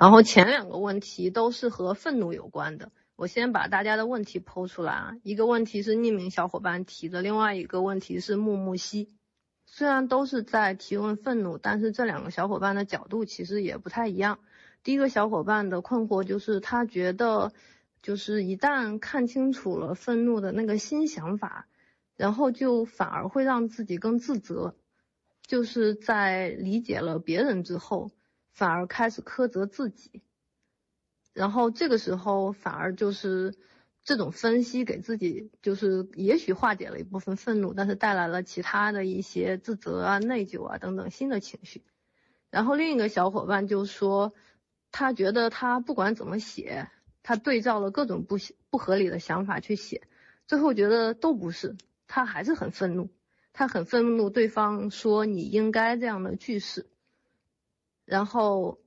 然后前两个问题都是和愤怒有关的。我先把大家的问题抛出来啊，一个问题是匿名小伙伴提的，另外一个问题是木木西。虽然都是在提问愤怒，但是这两个小伙伴的角度其实也不太一样。第一个小伙伴的困惑就是他觉得，就是一旦看清楚了愤怒的那个新想法，然后就反而会让自己更自责，就是在理解了别人之后，反而开始苛责自己，然后这个时候反而就是。这种分析给自己就是也许化解了一部分愤怒，但是带来了其他的一些自责啊、内疚啊等等新的情绪。然后另一个小伙伴就说，他觉得他不管怎么写，他对照了各种不不合理的想法去写，最后觉得都不是，他还是很愤怒，他很愤怒对方说你应该这样的句式，然后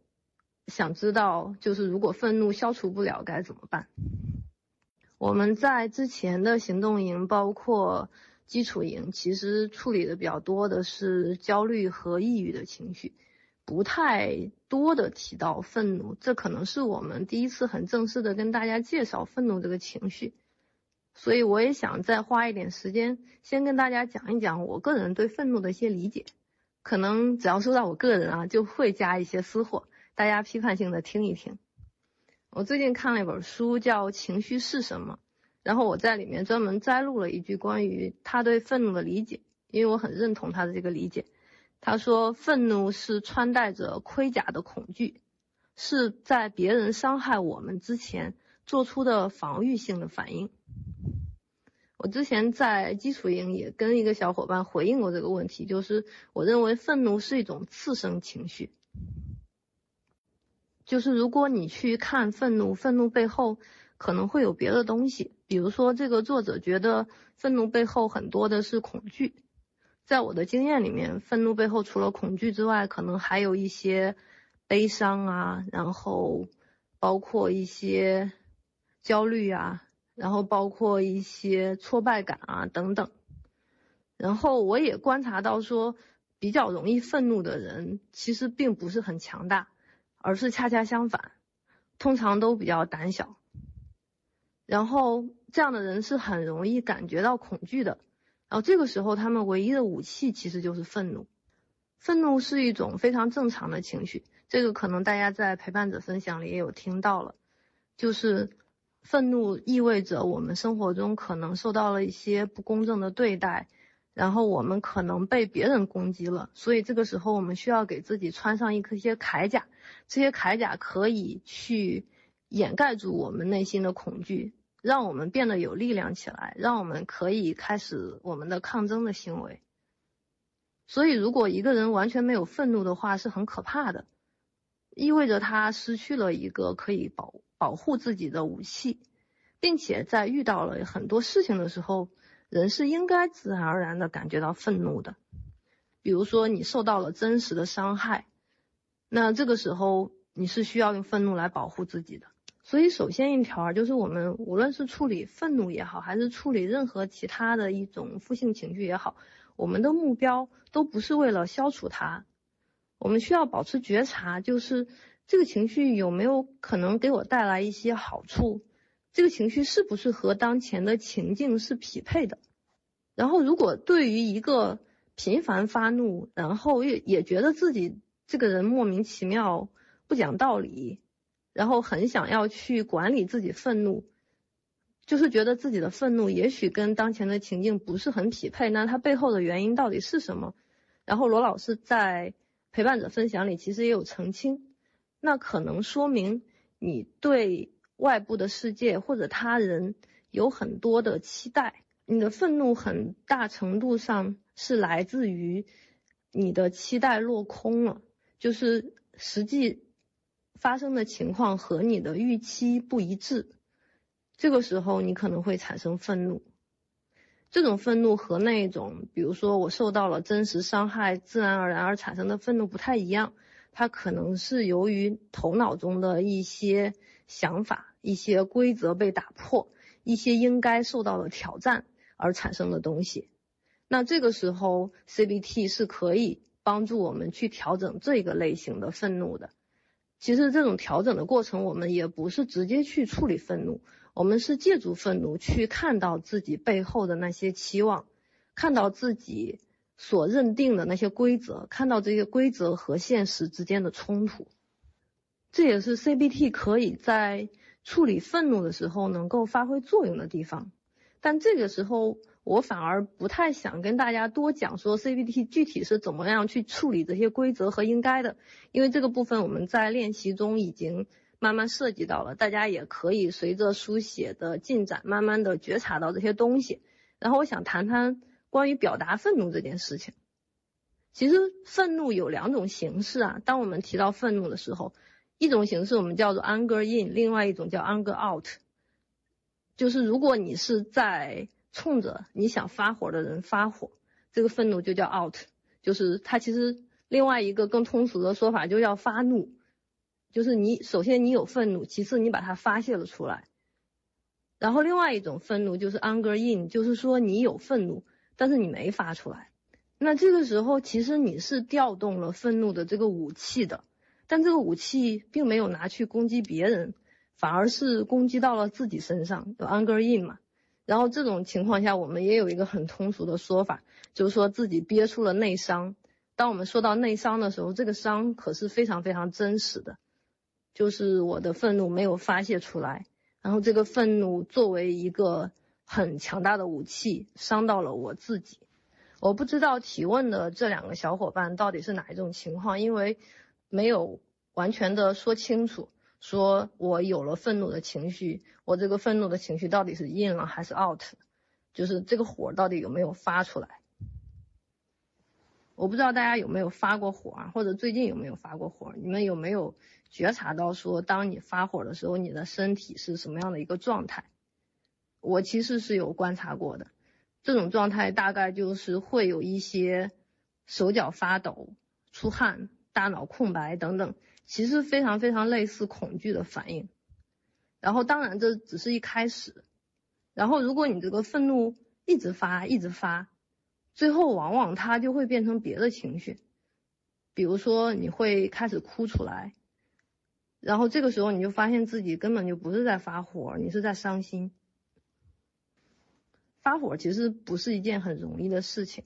想知道就是如果愤怒消除不了该怎么办。我们在之前的行动营，包括基础营，其实处理的比较多的是焦虑和抑郁的情绪，不太多的提到愤怒。这可能是我们第一次很正式的跟大家介绍愤怒这个情绪，所以我也想再花一点时间，先跟大家讲一讲我个人对愤怒的一些理解。可能只要说到我个人啊，就会加一些私货，大家批判性的听一听。我最近看了一本书，叫《情绪是什么》，然后我在里面专门摘录了一句关于他对愤怒的理解，因为我很认同他的这个理解。他说，愤怒是穿戴着盔甲的恐惧，是在别人伤害我们之前做出的防御性的反应。我之前在基础营也跟一个小伙伴回应过这个问题，就是我认为愤怒是一种次生情绪。就是如果你去看愤怒，愤怒背后可能会有别的东西，比如说这个作者觉得愤怒背后很多的是恐惧，在我的经验里面，愤怒背后除了恐惧之外，可能还有一些悲伤啊，然后包括一些焦虑啊，然后包括一些挫败感啊等等。然后我也观察到说，比较容易愤怒的人其实并不是很强大。而是恰恰相反，通常都比较胆小，然后这样的人是很容易感觉到恐惧的，然后这个时候他们唯一的武器其实就是愤怒，愤怒是一种非常正常的情绪，这个可能大家在陪伴者分享里也有听到了，就是愤怒意味着我们生活中可能受到了一些不公正的对待。然后我们可能被别人攻击了，所以这个时候我们需要给自己穿上一颗些铠甲，这些铠甲可以去掩盖住我们内心的恐惧，让我们变得有力量起来，让我们可以开始我们的抗争的行为。所以，如果一个人完全没有愤怒的话，是很可怕的，意味着他失去了一个可以保保护自己的武器，并且在遇到了很多事情的时候。人是应该自然而然的感觉到愤怒的，比如说你受到了真实的伤害，那这个时候你是需要用愤怒来保护自己的。所以首先一条啊就是我们无论是处理愤怒也好，还是处理任何其他的一种负性情绪也好，我们的目标都不是为了消除它，我们需要保持觉察，就是这个情绪有没有可能给我带来一些好处。这个情绪是不是和当前的情境是匹配的？然后，如果对于一个频繁发怒，然后也也觉得自己这个人莫名其妙不讲道理，然后很想要去管理自己愤怒，就是觉得自己的愤怒也许跟当前的情境不是很匹配，那他背后的原因到底是什么？然后罗老师在陪伴者分享里其实也有澄清，那可能说明你对。外部的世界或者他人有很多的期待，你的愤怒很大程度上是来自于你的期待落空了，就是实际发生的情况和你的预期不一致，这个时候你可能会产生愤怒。这种愤怒和那种，比如说我受到了真实伤害，自然而然而产生的愤怒不太一样，它可能是由于头脑中的一些想法。一些规则被打破，一些应该受到的挑战而产生的东西，那这个时候 CBT 是可以帮助我们去调整这个类型的愤怒的。其实这种调整的过程，我们也不是直接去处理愤怒，我们是借助愤怒去看到自己背后的那些期望，看到自己所认定的那些规则，看到这些规则和现实之间的冲突。这也是 CBT 可以在处理愤怒的时候能够发挥作用的地方。但这个时候，我反而不太想跟大家多讲说 CBT 具体是怎么样去处理这些规则和应该的，因为这个部分我们在练习中已经慢慢涉及到了，大家也可以随着书写的进展，慢慢的觉察到这些东西。然后我想谈谈关于表达愤怒这件事情。其实愤怒有两种形式啊，当我们提到愤怒的时候，一种形式我们叫做 anger in，另外一种叫 anger out。就是如果你是在冲着你想发火的人发火，这个愤怒就叫 out，就是它其实另外一个更通俗的说法就叫发怒，就是你首先你有愤怒，其次你把它发泄了出来，然后另外一种愤怒就是 anger in，就是说你有愤怒，但是你没发出来，那这个时候其实你是调动了愤怒的这个武器的，但这个武器并没有拿去攻击别人。反而是攻击到了自己身上，有 anger in 嘛？然后这种情况下，我们也有一个很通俗的说法，就是说自己憋出了内伤。当我们说到内伤的时候，这个伤可是非常非常真实的，就是我的愤怒没有发泄出来，然后这个愤怒作为一个很强大的武器，伤到了我自己。我不知道提问的这两个小伙伴到底是哪一种情况，因为没有完全的说清楚。说我有了愤怒的情绪，我这个愤怒的情绪到底是 in 了还是 out？就是这个火到底有没有发出来？我不知道大家有没有发过火啊，或者最近有没有发过火？你们有没有觉察到说，当你发火的时候，你的身体是什么样的一个状态？我其实是有观察过的，这种状态大概就是会有一些手脚发抖、出汗、大脑空白等等。其实非常非常类似恐惧的反应，然后当然这只是一开始，然后如果你这个愤怒一直发一直发，最后往往它就会变成别的情绪，比如说你会开始哭出来，然后这个时候你就发现自己根本就不是在发火，你是在伤心。发火其实不是一件很容易的事情。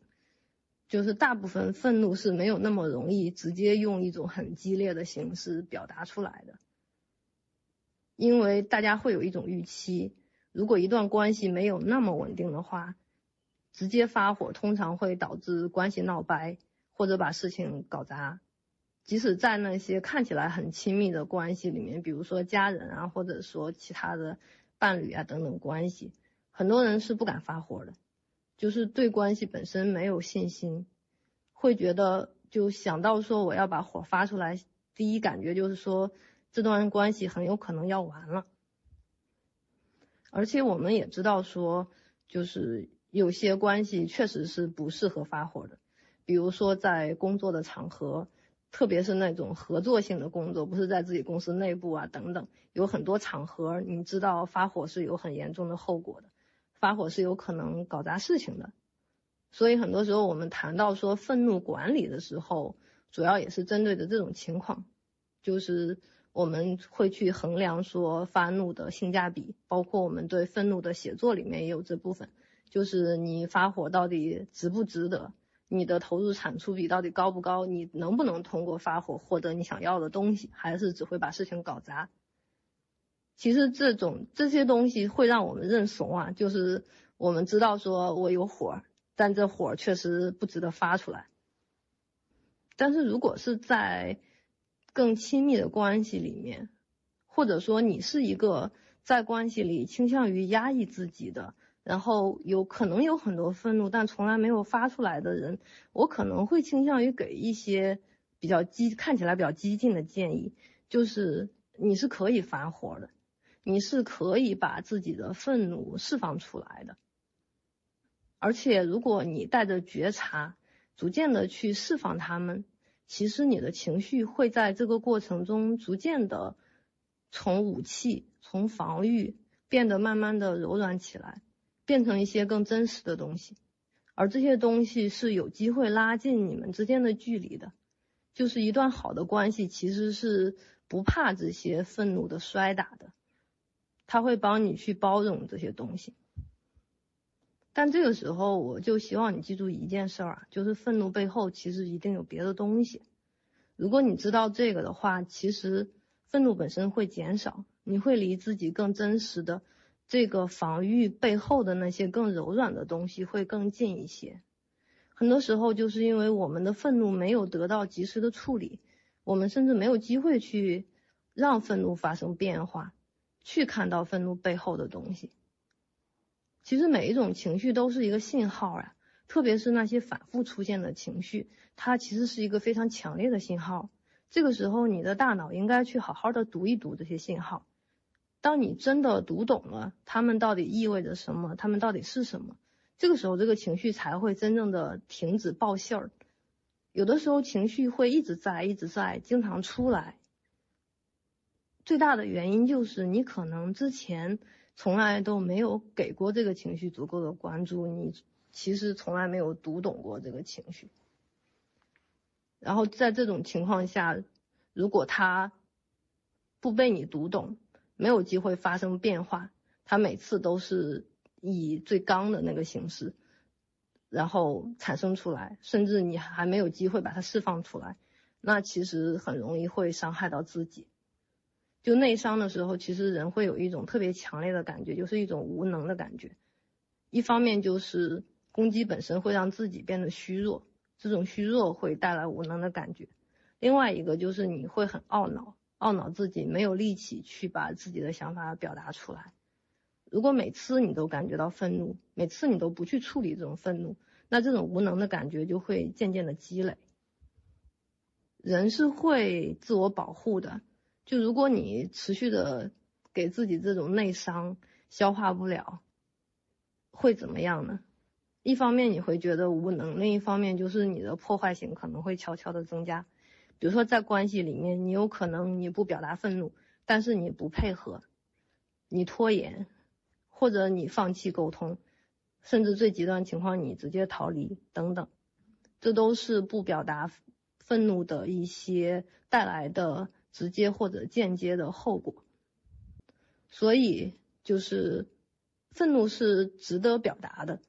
就是大部分愤怒是没有那么容易直接用一种很激烈的形式表达出来的，因为大家会有一种预期，如果一段关系没有那么稳定的话，直接发火通常会导致关系闹掰或者把事情搞砸。即使在那些看起来很亲密的关系里面，比如说家人啊，或者说其他的伴侣啊等等关系，很多人是不敢发火的。就是对关系本身没有信心，会觉得就想到说我要把火发出来，第一感觉就是说这段关系很有可能要完了。而且我们也知道说，就是有些关系确实是不适合发火的，比如说在工作的场合，特别是那种合作性的工作，不是在自己公司内部啊等等，有很多场合，你知道发火是有很严重的后果的。发火是有可能搞砸事情的，所以很多时候我们谈到说愤怒管理的时候，主要也是针对的这种情况，就是我们会去衡量说发怒的性价比，包括我们对愤怒的写作里面也有这部分，就是你发火到底值不值得，你的投入产出比到底高不高，你能不能通过发火获得你想要的东西，还是只会把事情搞砸。其实这种这些东西会让我们认怂啊，就是我们知道说我有火，但这火确实不值得发出来。但是如果是在更亲密的关系里面，或者说你是一个在关系里倾向于压抑自己的，然后有可能有很多愤怒但从来没有发出来的人，我可能会倾向于给一些比较激看起来比较激进的建议，就是你是可以发火的。你是可以把自己的愤怒释放出来的，而且如果你带着觉察，逐渐的去释放他们，其实你的情绪会在这个过程中逐渐的从武器、从防御变得慢慢的柔软起来，变成一些更真实的东西，而这些东西是有机会拉近你们之间的距离的。就是一段好的关系其实是不怕这些愤怒的摔打的，他会帮你去包容这些东西。但这个时候，我就希望你记住一件事儿啊，就是愤怒背后其实一定有别的东西。如果你知道这个的话，其实愤怒本身会减少，你会离自己更真实的这个防御背后的那些更柔软的东西会更近一些。很多时候就是因为我们的愤怒没有得到及时的处理，我们甚至没有机会去让愤怒发生变化，去看到愤怒背后的东西。其实每一种情绪都是一个信号啊，特别是那些反复出现的情绪，它其实是一个非常强烈的信号。这个时候，你的大脑应该去好好的读一读这些信号。当你真的读懂了，它们到底意味着什么，它们到底是什么？这个时候，这个情绪才会真正的停止报信儿。有的时候情绪会一直在，一直在，经常出来。最大的原因就是你可能之前从来都没有给过这个情绪足够的关注，你其实从来没有读懂过这个情绪。然后在这种情况下，如果它不被你读懂，没有机会发生变化，它每次都是。以最刚的那个形式，然后产生出来，甚至你还没有机会把它释放出来，那其实很容易会伤害到自己。就内伤的时候，其实人会有一种特别强烈的感觉，就是一种无能的感觉。一方面就是攻击本身会让自己变得虚弱，这种虚弱会带来无能的感觉。另外一个就是你会很懊恼，懊恼自己没有力气去把自己的想法表达出来。如果每次你都感觉到愤怒，每次你都不去处理这种愤怒，那这种无能的感觉就会渐渐的积累。人是会自我保护的，就如果你持续的给自己这种内伤消化不了，会怎么样呢？一方面你会觉得无能，另一方面就是你的破坏性可能会悄悄的增加。比如说在关系里面，你有可能你不表达愤怒，但是你不配合，你拖延。或者你放弃沟通，甚至最极端情况你直接逃离等等，这都是不表达愤怒的一些带来的直接或者间接的后果。所以就是愤怒是值得表达的，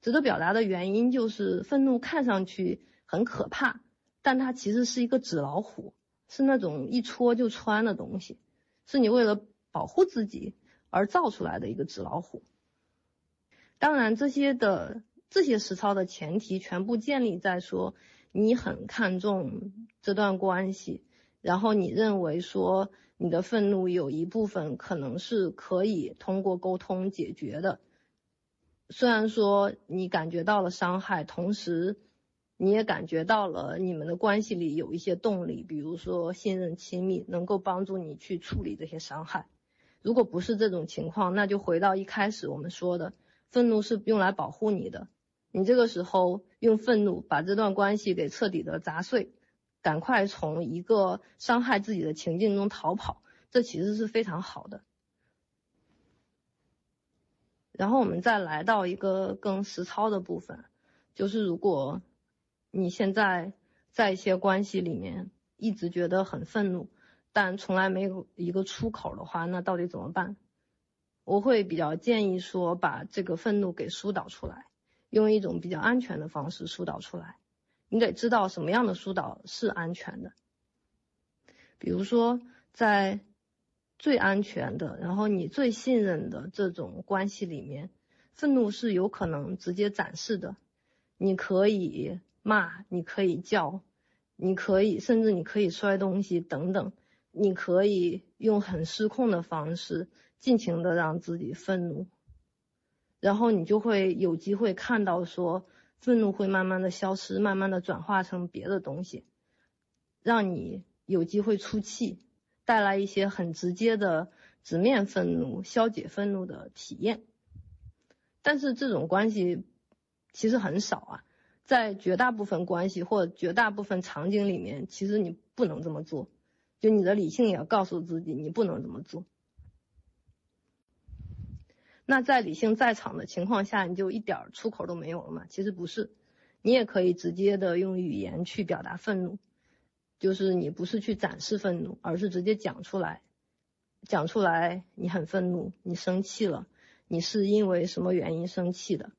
值得表达的原因就是愤怒看上去很可怕，但它其实是一个纸老虎，是那种一戳就穿的东西，是你为了保护自己。而造出来的一个纸老虎。当然，这些的这些实操的前提全部建立在说你很看重这段关系，然后你认为说你的愤怒有一部分可能是可以通过沟通解决的。虽然说你感觉到了伤害，同时你也感觉到了你们的关系里有一些动力，比如说信任、亲密，能够帮助你去处理这些伤害。如果不是这种情况，那就回到一开始我们说的，愤怒是用来保护你的。你这个时候用愤怒把这段关系给彻底的砸碎，赶快从一个伤害自己的情境中逃跑，这其实是非常好的。然后我们再来到一个更实操的部分，就是如果你现在在一些关系里面一直觉得很愤怒。但从来没有一个出口的话，那到底怎么办？我会比较建议说，把这个愤怒给疏导出来，用一种比较安全的方式疏导出来。你得知道什么样的疏导是安全的。比如说，在最安全的，然后你最信任的这种关系里面，愤怒是有可能直接展示的。你可以骂，你可以叫，你可以，甚至你可以摔东西等等。你可以用很失控的方式，尽情的让自己愤怒，然后你就会有机会看到说，愤怒会慢慢的消失，慢慢的转化成别的东西，让你有机会出气，带来一些很直接的直面愤怒、消解愤怒的体验。但是这种关系其实很少啊，在绝大部分关系或绝大部分场景里面，其实你不能这么做。就你的理性也要告诉自己，你不能这么做。那在理性在场的情况下，你就一点出口都没有了吗？其实不是，你也可以直接的用语言去表达愤怒。就是你不是去展示愤怒，而是直接讲出来，讲出来你很愤怒，你生气了，你是因为什么原因生气的？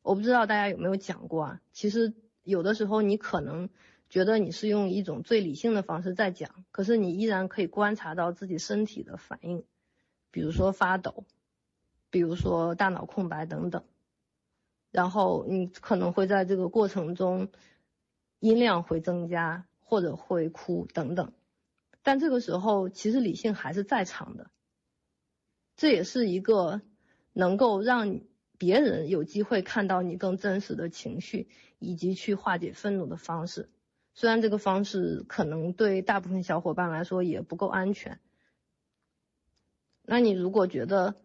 我不知道大家有没有讲过啊？其实有的时候你可能觉得你是用一种最理性的方式在讲，可是你依然可以观察到自己身体的反应，比如说发抖，比如说大脑空白等等，然后你可能会在这个过程中音量会增加。或者会哭等等，但这个时候其实理性还是在场的，这也是一个能够让别人有机会看到你更真实的情绪以及去化解愤怒的方式。虽然这个方式可能对大部分小伙伴来说也不够安全，那你如果觉得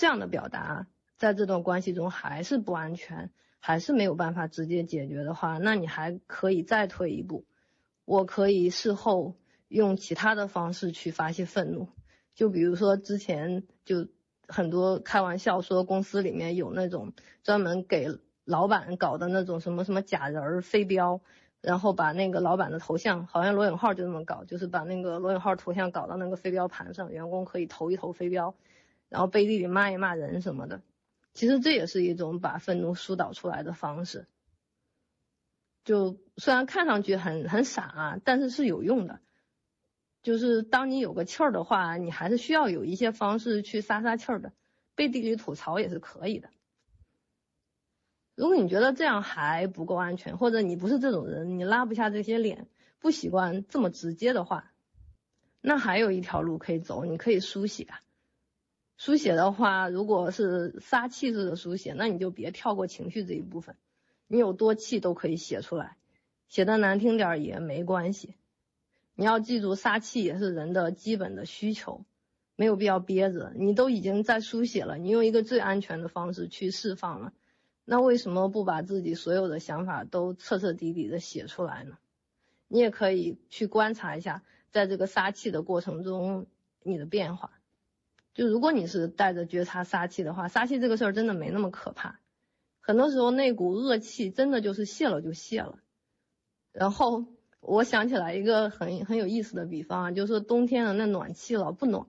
这样的表达在这段关系中还是不安全，还是没有办法直接解决的话，那你还可以再退一步。我可以事后用其他的方式去发泄愤怒，就比如说之前就很多开玩笑说公司里面有那种专门给老板搞的那种什么什么假人飞镖，然后把那个老板的头像，好像罗永浩就这么搞，就是把那个罗永浩头像搞到那个飞镖盘上，员工可以投一投飞镖，然后背地里骂一骂人什么的。其实这也是一种把愤怒疏导出来的方式。就虽然看上去很很傻啊，但是是有用的。就是当你有个气儿的话，你还是需要有一些方式去撒撒气儿的，背地里吐槽也是可以的。如果你觉得这样还不够安全，或者你不是这种人，你拉不下这些脸，不习惯这么直接的话，那还有一条路可以走，你可以书写。书写的话，如果是撒气式的书写，那你就别跳过情绪这一部分。你有多气都可以写出来，写的难听点也没关系。你要记住，撒气也是人的基本的需求，没有必要憋着。你都已经在书写了，你用一个最安全的方式去释放了，那为什么不把自己所有的想法都彻彻底底的写出来呢？你也可以去观察一下，在这个撒气的过程中你的变化。就如果你是带着觉察杀气的话，杀气这个事儿真的没那么可怕。很多时候那股恶气真的就是泄了就泄了，然后我想起来一个很很有意思的比方啊，就是冬天的那暖气老不暖，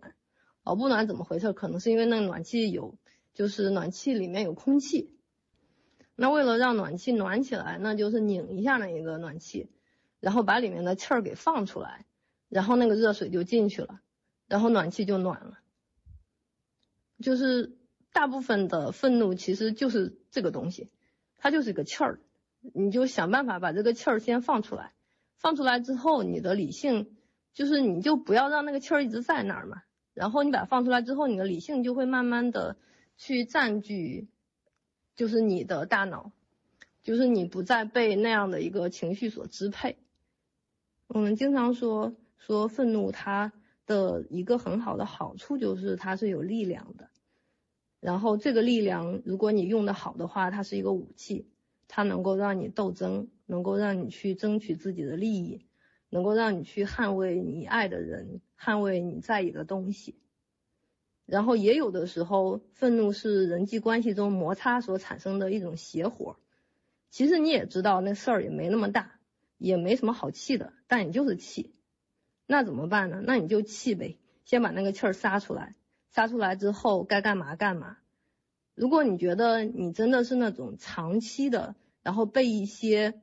老不暖怎么回事？可能是因为那暖气有，就是暖气里面有空气，那为了让暖气暖起来，那就是拧一下那一个暖气，然后把里面的气儿给放出来，然后那个热水就进去了，然后暖气就暖了，就是。大部分的愤怒其实就是这个东西，它就是个气儿，你就想办法把这个气儿先放出来，放出来之后，你的理性就是你就不要让那个气儿一直在那儿嘛，然后你把它放出来之后，你的理性就会慢慢的去占据，就是你的大脑，就是你不再被那样的一个情绪所支配。我们经常说说愤怒它的一个很好的好处就是它是有力量的。然后这个力量，如果你用的好的话，它是一个武器，它能够让你斗争，能够让你去争取自己的利益，能够让你去捍卫你爱的人，捍卫你在意的东西。然后也有的时候，愤怒是人际关系中摩擦所产生的一种邪火。其实你也知道那事儿也没那么大，也没什么好气的，但你就是气。那怎么办呢？那你就气呗，先把那个气儿撒出来。杀出来之后该干嘛干嘛。如果你觉得你真的是那种长期的，然后被一些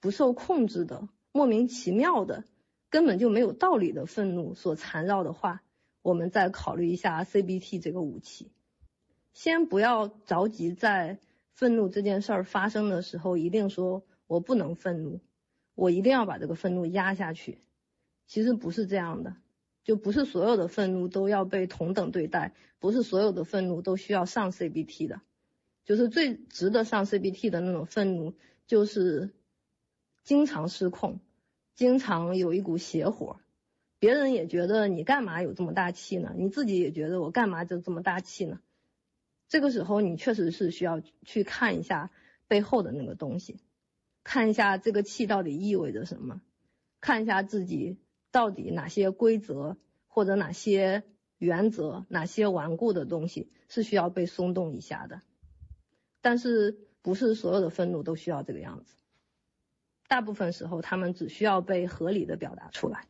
不受控制的、莫名其妙的、根本就没有道理的愤怒所缠绕的话，我们再考虑一下 CBT 这个武器。先不要着急在愤怒这件事儿发生的时候，一定说我不能愤怒，我一定要把这个愤怒压下去。其实不是这样的。就不是所有的愤怒都要被同等对待，不是所有的愤怒都需要上 CBT 的，就是最值得上 CBT 的那种愤怒，就是经常失控，经常有一股邪火，别人也觉得你干嘛有这么大气呢？你自己也觉得我干嘛就这么大气呢？这个时候你确实是需要去看一下背后的那个东西，看一下这个气到底意味着什么，看一下自己。到底哪些规则或者哪些原则、哪些顽固的东西是需要被松动一下的？但是不是所有的愤怒都需要这个样子？大部分时候他们只需要被合理的表达出来。